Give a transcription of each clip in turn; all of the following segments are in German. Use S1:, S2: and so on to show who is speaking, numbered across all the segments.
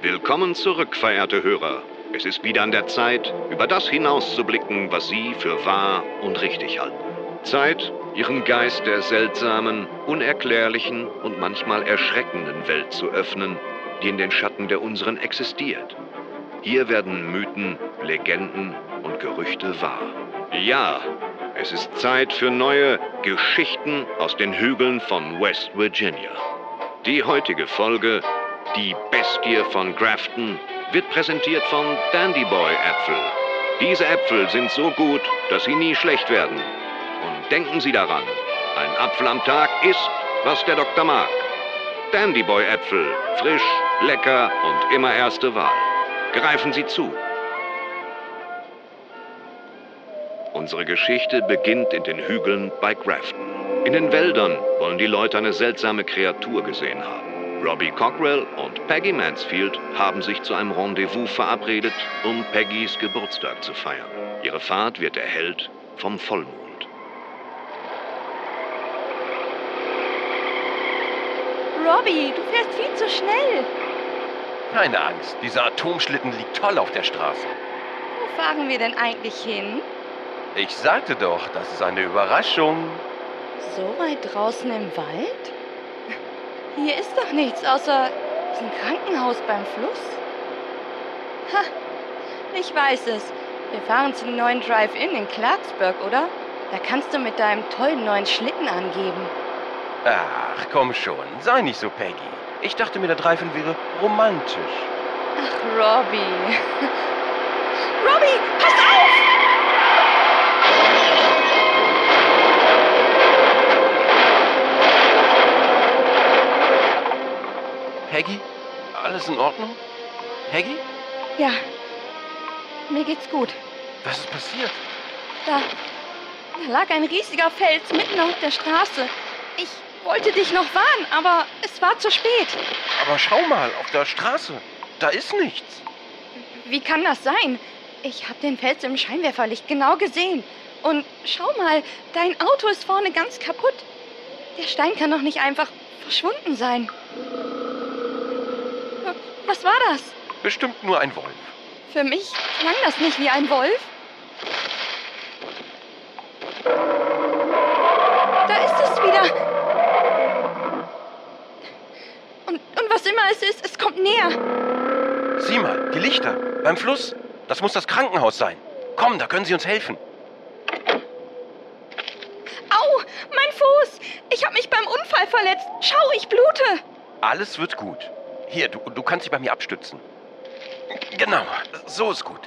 S1: Willkommen zurück, verehrte Hörer. Es ist wieder an der Zeit, über das hinauszublicken, was Sie für wahr und richtig halten. Zeit, Ihren Geist der seltsamen, unerklärlichen und manchmal erschreckenden Welt zu öffnen, die in den Schatten der unseren existiert. Hier werden Mythen, Legenden und Gerüchte wahr. Ja, es ist Zeit für neue Geschichten aus den Hügeln von West Virginia. Die heutige Folge, Die Bestie von Grafton, wird präsentiert von Dandy Boy Äpfel. Diese Äpfel sind so gut, dass sie nie schlecht werden. Und denken Sie daran, ein Apfel am Tag ist, was der Doktor mag. Dandy Boy Äpfel, frisch, lecker und immer erste Wahl. Greifen Sie zu. Unsere Geschichte beginnt in den Hügeln bei Grafton. In den Wäldern wollen die Leute eine seltsame Kreatur gesehen haben. Robbie Cockrell und Peggy Mansfield haben sich zu einem Rendezvous verabredet, um Peggys Geburtstag zu feiern. Ihre Fahrt wird erhellt vom Vollmond.
S2: Robbie, du fährst viel zu schnell.
S3: Keine Angst, dieser Atomschlitten liegt toll auf der Straße.
S2: Wo fahren wir denn eigentlich hin?
S3: Ich sagte doch, das ist eine Überraschung.
S2: So weit draußen im Wald? Hier ist doch nichts außer diesem Krankenhaus beim Fluss. Ha, ich weiß es. Wir fahren zum neuen Drive-In in Clarksburg, oder? Da kannst du mit deinem tollen neuen Schlitten angeben.
S3: Ach, komm schon, sei nicht so Peggy. Ich dachte mir, der Drive-In wäre romantisch.
S2: Ach, Robbie. Robbie, pass auf!
S3: Peggy? Alles in Ordnung? Peggy?
S2: Ja, mir geht's gut.
S3: Was ist passiert?
S2: Da, da lag ein riesiger Fels mitten auf der Straße. Ich wollte dich noch warnen, aber es war zu spät.
S3: Aber schau mal, auf der Straße. Da ist nichts.
S2: Wie kann das sein? Ich habe den Fels im Scheinwerferlicht genau gesehen. Und schau mal, dein Auto ist vorne ganz kaputt. Der Stein kann doch nicht einfach verschwunden sein. Was war das?
S3: Bestimmt nur ein Wolf.
S2: Für mich klang das nicht wie ein Wolf. Da ist es wieder. Und, und was immer es ist, es kommt näher.
S3: Sieh mal, die Lichter beim Fluss. Das muss das Krankenhaus sein. Komm, da können Sie uns helfen.
S2: Au, mein Fuß! Ich habe mich beim Unfall verletzt. Schau, ich blute.
S3: Alles wird gut. Hier, du, du kannst dich bei mir abstützen. Genau, so ist gut.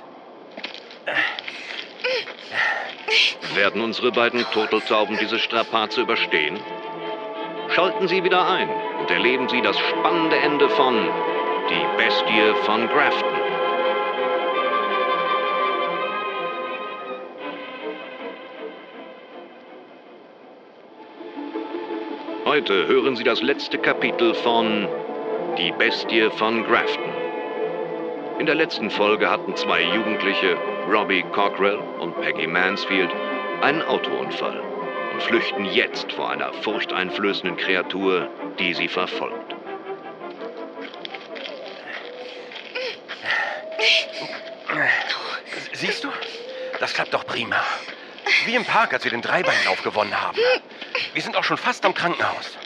S1: Werden unsere beiden Turteltauben diese Strapaze überstehen? Schalten Sie wieder ein und erleben Sie das spannende Ende von Die Bestie von Grafton. Heute hören Sie das letzte Kapitel von Die Bestie von Grafton. In der letzten Folge hatten zwei Jugendliche, Robbie Cockrell und Peggy Mansfield, einen Autounfall und flüchten jetzt vor einer furchteinflößenden Kreatur, die sie verfolgt.
S3: Siehst du? Das klappt doch prima. Wie im Park, als wir den Dreibeinlauf gewonnen haben. Wir sind auch schon fast am Krankenhaus.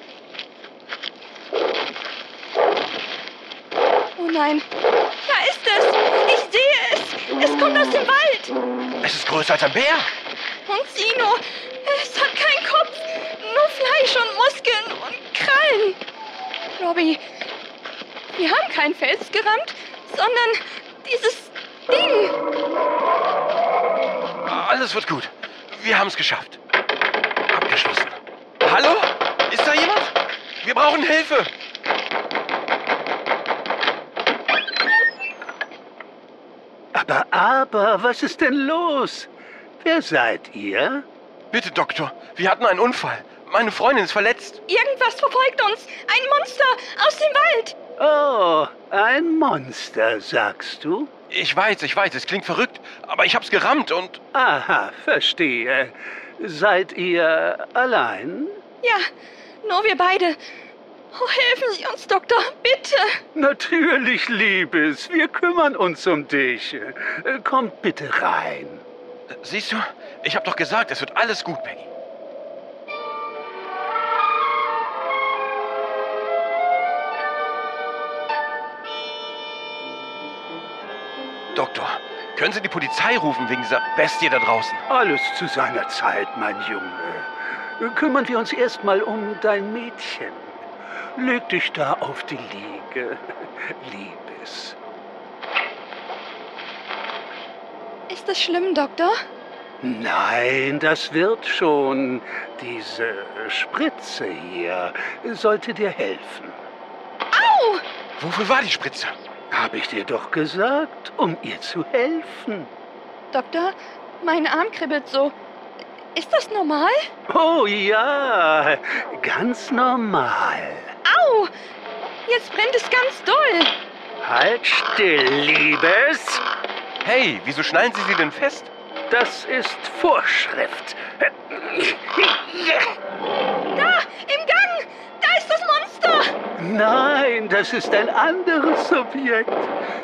S2: Oh nein, da ist es. Ich sehe es. Es kommt aus dem Wald.
S3: Es ist größer als ein Bär.
S2: Und Sino, es hat keinen Kopf. Nur Fleisch und Muskeln und Krallen. Robbie, wir haben keinen Fels gerammt, sondern dieses Ding.
S3: Alles wird gut. Wir haben es geschafft. Abgeschlossen. Hallo? Ist da jemand? Wir brauchen Hilfe.
S4: Aber, aber, was ist denn los? Wer seid ihr?
S3: Bitte, Doktor. Wir hatten einen Unfall. Meine Freundin ist verletzt.
S2: Irgendwas verfolgt uns. Ein Monster aus dem Wald.
S4: Oh, ein Monster, sagst du?
S3: Ich weiß, ich weiß, es klingt verrückt, aber ich hab's gerammt und.
S4: Aha, verstehe. Seid ihr allein?
S2: Ja, nur wir beide. Oh, helfen Sie uns, Doktor, bitte.
S4: Natürlich, Liebes. Wir kümmern uns um dich. Äh, Kommt bitte rein.
S3: Siehst du, ich habe doch gesagt, es wird alles gut, Peggy. Doktor, können Sie die Polizei rufen wegen dieser Bestie da draußen?
S4: Alles zu seiner Zeit, mein Junge. Kümmern wir uns erstmal um dein Mädchen. Leg dich da auf die Liege, Liebes.
S2: Ist das schlimm, Doktor?
S4: Nein, das wird schon. Diese Spritze hier sollte dir helfen.
S2: Au!
S3: Wofür war die Spritze?
S4: Habe ich dir doch gesagt, um ihr zu helfen.
S2: Doktor, mein Arm kribbelt so. Ist das normal?
S4: Oh ja, ganz normal.
S2: Jetzt brennt es ganz doll.
S4: Halt still, Liebes.
S3: Hey, wieso schnallen Sie sie denn fest?
S4: Das ist Vorschrift.
S2: Da, im Gang! Da ist das Monster!
S4: Nein, das ist ein anderes Subjekt.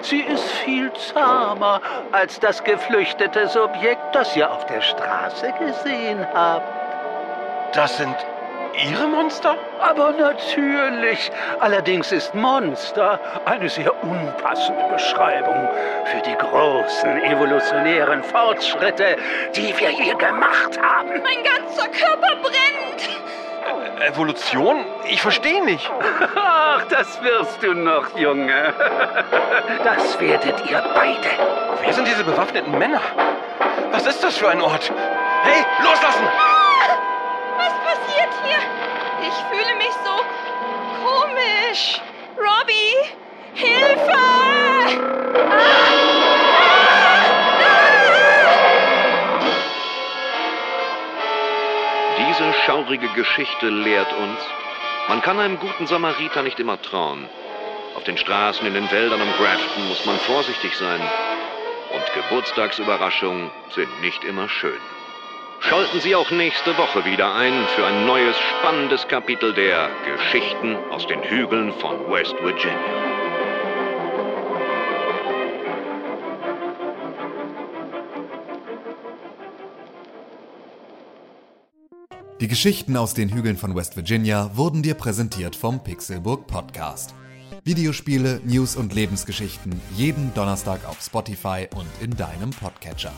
S4: Sie ist viel zahmer als das geflüchtete Subjekt, das ihr auf der Straße gesehen habt.
S3: Das sind Ihre Monster?
S4: Aber natürlich. Allerdings ist Monster eine sehr unpassende Beschreibung für die großen evolutionären Fortschritte, die wir hier gemacht haben.
S2: Mein ganzer Körper brennt!
S3: Evolution? Ich verstehe nicht.
S4: Ach, das wirst du noch, Junge. Das werdet ihr beide.
S3: Wer sind diese bewaffneten Männer? Was ist das für ein Ort? Hey, loslassen!
S2: Fühle mich so komisch. Robbie, Hilfe!
S1: Diese schaurige Geschichte lehrt uns, man kann einem guten Samariter nicht immer trauen. Auf den Straßen, in den Wäldern um Grafton muss man vorsichtig sein. Und Geburtstagsüberraschungen sind nicht immer schön. Schalten Sie auch nächste Woche wieder ein für ein neues spannendes Kapitel der Geschichten aus den Hügeln von West Virginia.
S5: Die Geschichten aus den Hügeln von West Virginia wurden dir präsentiert vom Pixelburg Podcast. Videospiele, News und Lebensgeschichten jeden Donnerstag auf Spotify und in deinem Podcatcher.